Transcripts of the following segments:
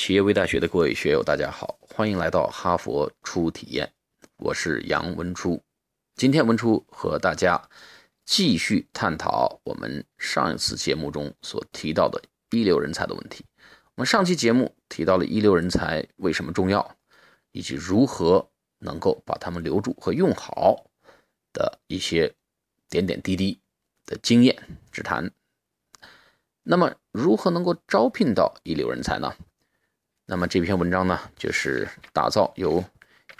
企业微大学的各位学友，大家好，欢迎来到哈佛初体验，我是杨文初。今天文初和大家继续探讨我们上一次节目中所提到的一流人才的问题。我们上期节目提到了一流人才为什么重要，以及如何能够把他们留住和用好的一些点点滴滴的经验之谈。那么，如何能够招聘到一流人才呢？那么这篇文章呢，就是打造由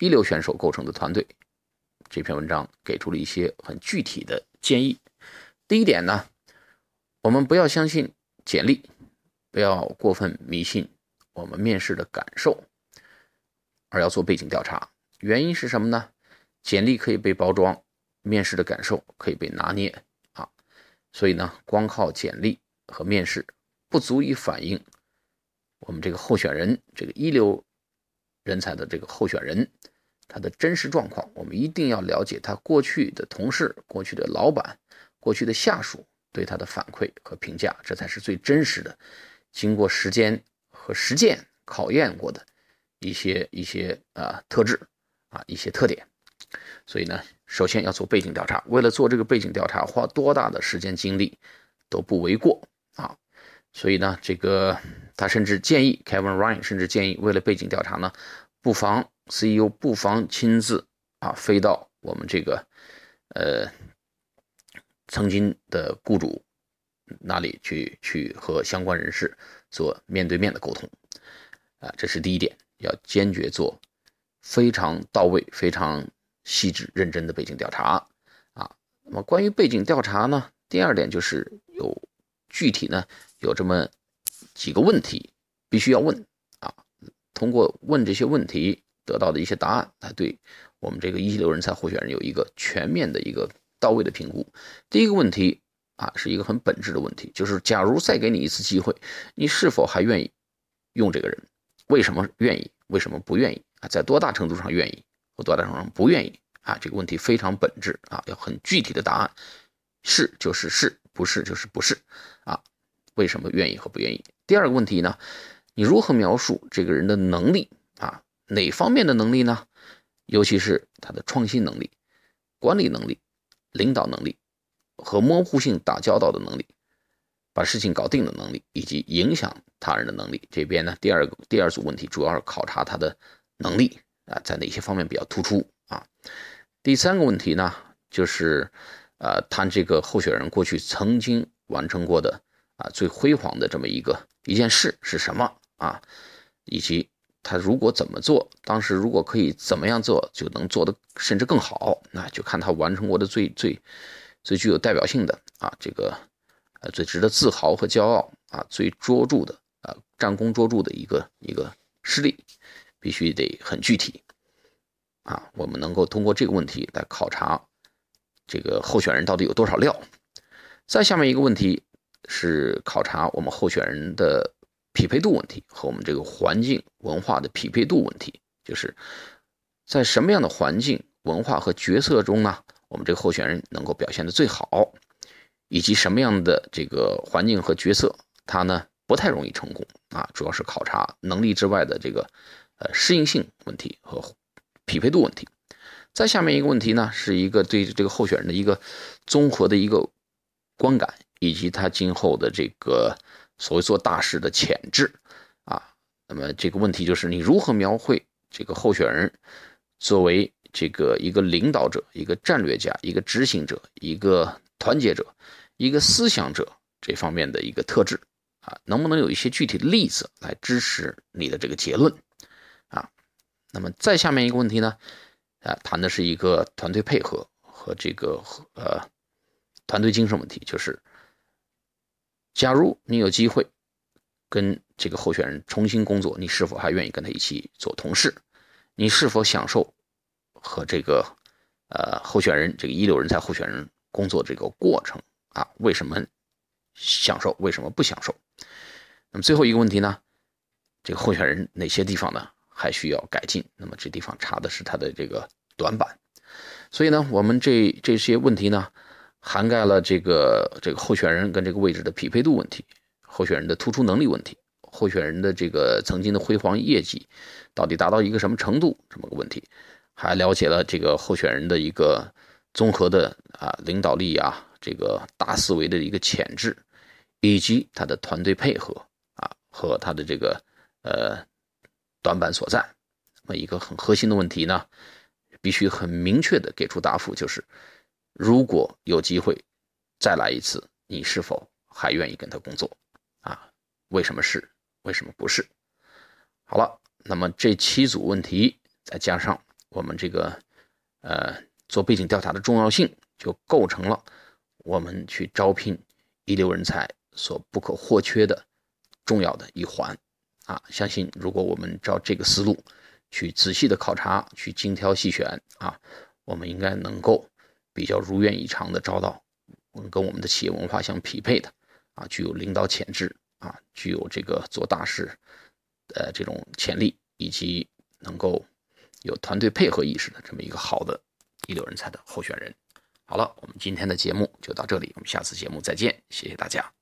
一流选手构成的团队。这篇文章给出了一些很具体的建议。第一点呢，我们不要相信简历，不要过分迷信我们面试的感受，而要做背景调查。原因是什么呢？简历可以被包装，面试的感受可以被拿捏啊。所以呢，光靠简历和面试不足以反映。我们这个候选人，这个一流人才的这个候选人，他的真实状况，我们一定要了解他过去的同事、过去的老板、过去的下属对他的反馈和评价，这才是最真实的，经过时间和实践考验过的一些一些啊特质啊一些特点。所以呢，首先要做背景调查，为了做这个背景调查，花多大的时间精力都不为过。所以呢，这个他甚至建议 Kevin Ryan 甚至建议，为了背景调查呢，不妨 CEO 不妨亲自啊飞到我们这个呃曾经的雇主那里去，去和相关人士做面对面的沟通啊，这是第一点，要坚决做非常到位、非常细致、认真的背景调查啊。那么关于背景调查呢，第二点就是具体呢。有这么几个问题必须要问啊，通过问这些问题得到的一些答案，来对我们这个一流人才候选人有一个全面的一个到位的评估。第一个问题啊，是一个很本质的问题，就是假如再给你一次机会，你是否还愿意用这个人？为什么愿意？为什么不愿意？啊，在多大程度上愿意或多大程度上不愿意？啊，这个问题非常本质啊，要很具体的答案，是就是是，不是就是不是啊。为什么愿意和不愿意？第二个问题呢？你如何描述这个人的能力啊？哪方面的能力呢？尤其是他的创新能力、管理能力、领导能力和模糊性打交道的能力，把事情搞定的能力，以及影响他人的能力。这边呢，第二个第二组问题主要是考察他的能力啊，在哪些方面比较突出啊？第三个问题呢，就是呃，谈这个候选人过去曾经完成过的。啊，最辉煌的这么一个一件事是什么啊？以及他如果怎么做，当时如果可以怎么样做，就能做得甚至更好，那就看他完成过的最最最具有代表性的啊，这个呃最值得自豪和骄傲啊，最卓著的啊战功卓著的一个一个事例，必须得很具体啊。我们能够通过这个问题来考察这个候选人到底有多少料。再下面一个问题。是考察我们候选人的匹配度问题和我们这个环境文化的匹配度问题，就是在什么样的环境文化和角色中呢？我们这个候选人能够表现的最好，以及什么样的这个环境和角色他呢不太容易成功啊？主要是考察能力之外的这个呃适应性问题和匹配度问题。再下面一个问题呢，是一个对这个候选人的一个综合的一个观感。以及他今后的这个所谓做大事的潜质啊，那么这个问题就是你如何描绘这个候选人作为这个一个领导者、一个战略家、一个执行者、一个团结者、一个思想者这方面的一个特质啊？能不能有一些具体的例子来支持你的这个结论啊？那么再下面一个问题呢？啊，谈的是一个团队配合和这个呃团队精神问题，就是。假如你有机会跟这个候选人重新工作，你是否还愿意跟他一起做同事？你是否享受和这个呃候选人这个一流人才候选人工作这个过程啊？为什么享受？为什么不享受？那么最后一个问题呢？这个候选人哪些地方呢还需要改进？那么这地方查的是他的这个短板。所以呢，我们这这些问题呢？涵盖了这个这个候选人跟这个位置的匹配度问题，候选人的突出能力问题，候选人的这个曾经的辉煌业绩到底达到一个什么程度这么个问题，还了解了这个候选人的一个综合的啊领导力啊，这个大思维的一个潜质，以及他的团队配合啊和他的这个呃短板所在。那么一个很核心的问题呢，必须很明确的给出答复，就是如果有机会再来一次，你是否还愿意跟他工作？啊，为什么是？为什么不是？好了，那么这七组问题，再加上我们这个呃做背景调查的重要性，就构成了我们去招聘一流人才所不可或缺的重要的一环。啊，相信如果我们照这个思路去仔细的考察，去精挑细选啊，我们应该能够比较如愿以偿的招到跟我们的企业文化相匹配的。啊，具有领导潜质啊，具有这个做大事，呃，这种潜力，以及能够有团队配合意识的这么一个好的一流人才的候选人。好了，我们今天的节目就到这里，我们下次节目再见，谢谢大家。